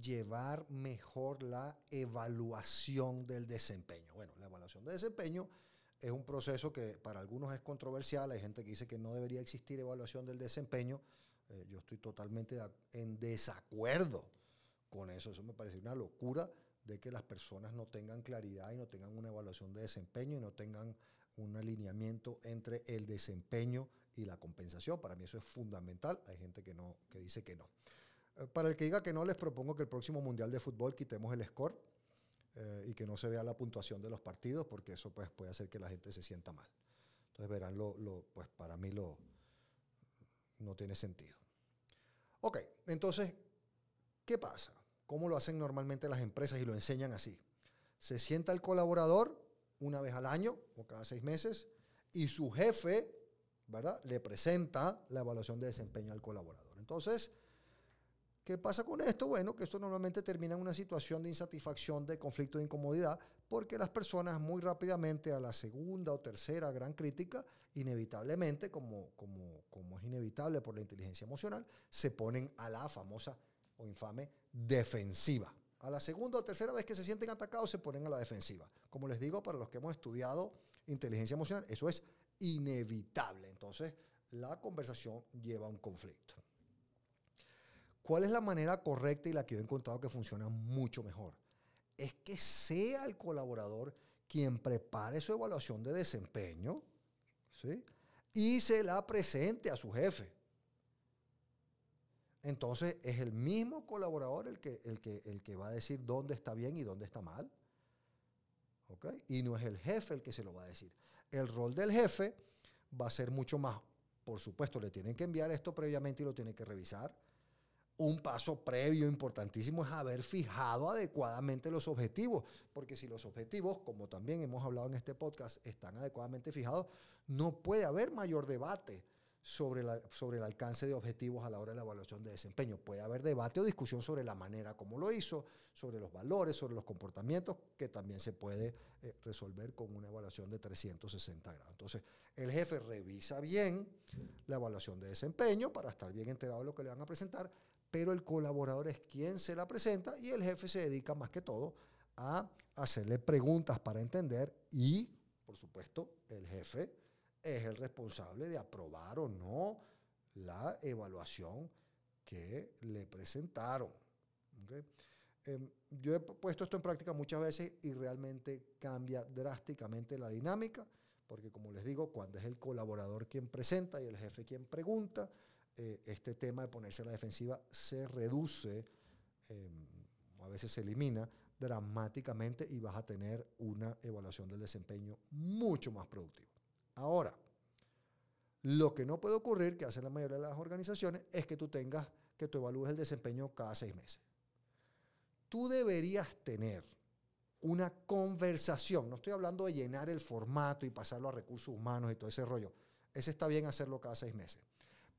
llevar mejor la evaluación del desempeño? Bueno, la evaluación de desempeño es un proceso que para algunos es controversial. Hay gente que dice que no debería existir evaluación del desempeño. Eh, yo estoy totalmente en desacuerdo con eso. Eso me parece una locura de que las personas no tengan claridad y no tengan una evaluación de desempeño y no tengan un alineamiento entre el desempeño y la compensación. Para mí eso es fundamental. Hay gente que, no, que dice que no. Eh, para el que diga que no, les propongo que el próximo Mundial de Fútbol quitemos el score eh, y que no se vea la puntuación de los partidos, porque eso pues, puede hacer que la gente se sienta mal. Entonces verán, lo, lo, pues para mí lo, no tiene sentido. Ok, entonces, ¿qué pasa? ¿Cómo lo hacen normalmente las empresas y lo enseñan así? Se sienta el colaborador una vez al año o cada seis meses y su jefe, ¿verdad? Le presenta la evaluación de desempeño al colaborador. Entonces, ¿qué pasa con esto? Bueno, que esto normalmente termina en una situación de insatisfacción, de conflicto, de incomodidad, porque las personas muy rápidamente a la segunda o tercera gran crítica, inevitablemente, como, como, como es inevitable por la inteligencia emocional, se ponen a la famosa o infame defensiva. A la segunda o tercera vez que se sienten atacados se ponen a la defensiva. Como les digo, para los que hemos estudiado inteligencia emocional, eso es inevitable. Entonces, la conversación lleva a un conflicto. ¿Cuál es la manera correcta y la que yo he encontrado que funciona mucho mejor? Es que sea el colaborador quien prepare su evaluación de desempeño ¿sí? y se la presente a su jefe. Entonces es el mismo colaborador el que, el que, el que va a decir dónde está bien y dónde está mal. Y no es el jefe el que se lo va a decir. El rol del jefe va a ser mucho más, por supuesto, le tienen que enviar esto previamente y lo tienen que revisar. Un paso previo importantísimo es haber fijado adecuadamente los objetivos, porque si los objetivos, como también hemos hablado en este podcast, están adecuadamente fijados, no puede haber mayor debate sobre, la, sobre el alcance de objetivos a la hora de la evaluación de desempeño. Puede haber debate o discusión sobre la manera como lo hizo, sobre los valores, sobre los comportamientos, que también se puede eh, resolver con una evaluación de 360 grados. Entonces, el jefe revisa bien la evaluación de desempeño para estar bien enterado de lo que le van a presentar, pero el colaborador es quien se la presenta y el jefe se dedica más que todo a hacerle preguntas para entender y, por supuesto, el jefe es el responsable de aprobar o no la evaluación que le presentaron. Em, yo he puesto esto en práctica muchas veces y realmente cambia drásticamente la dinámica, porque como les digo, cuando es el colaborador quien presenta y el jefe quien pregunta, eh, este tema de ponerse a la defensiva se reduce, em, a veces se elimina dramáticamente y vas a tener una evaluación del desempeño mucho más productiva. Ahora, lo que no puede ocurrir, que hacen la mayoría de las organizaciones, es que tú tengas que tú evalúes el desempeño cada seis meses. Tú deberías tener una conversación, no estoy hablando de llenar el formato y pasarlo a recursos humanos y todo ese rollo, ese está bien hacerlo cada seis meses,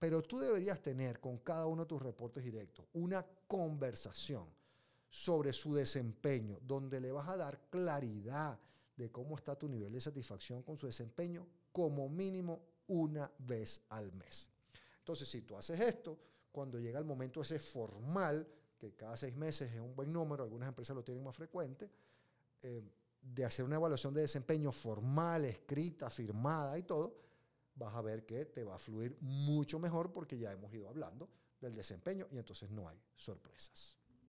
pero tú deberías tener con cada uno de tus reportes directos una conversación sobre su desempeño, donde le vas a dar claridad de cómo está tu nivel de satisfacción con su desempeño como mínimo una vez al mes. Entonces, si tú haces esto, cuando llega el momento ese formal, que cada seis meses es un buen número, algunas empresas lo tienen más frecuente, eh, de hacer una evaluación de desempeño formal, escrita, firmada y todo, vas a ver que te va a fluir mucho mejor porque ya hemos ido hablando del desempeño y entonces no hay sorpresas.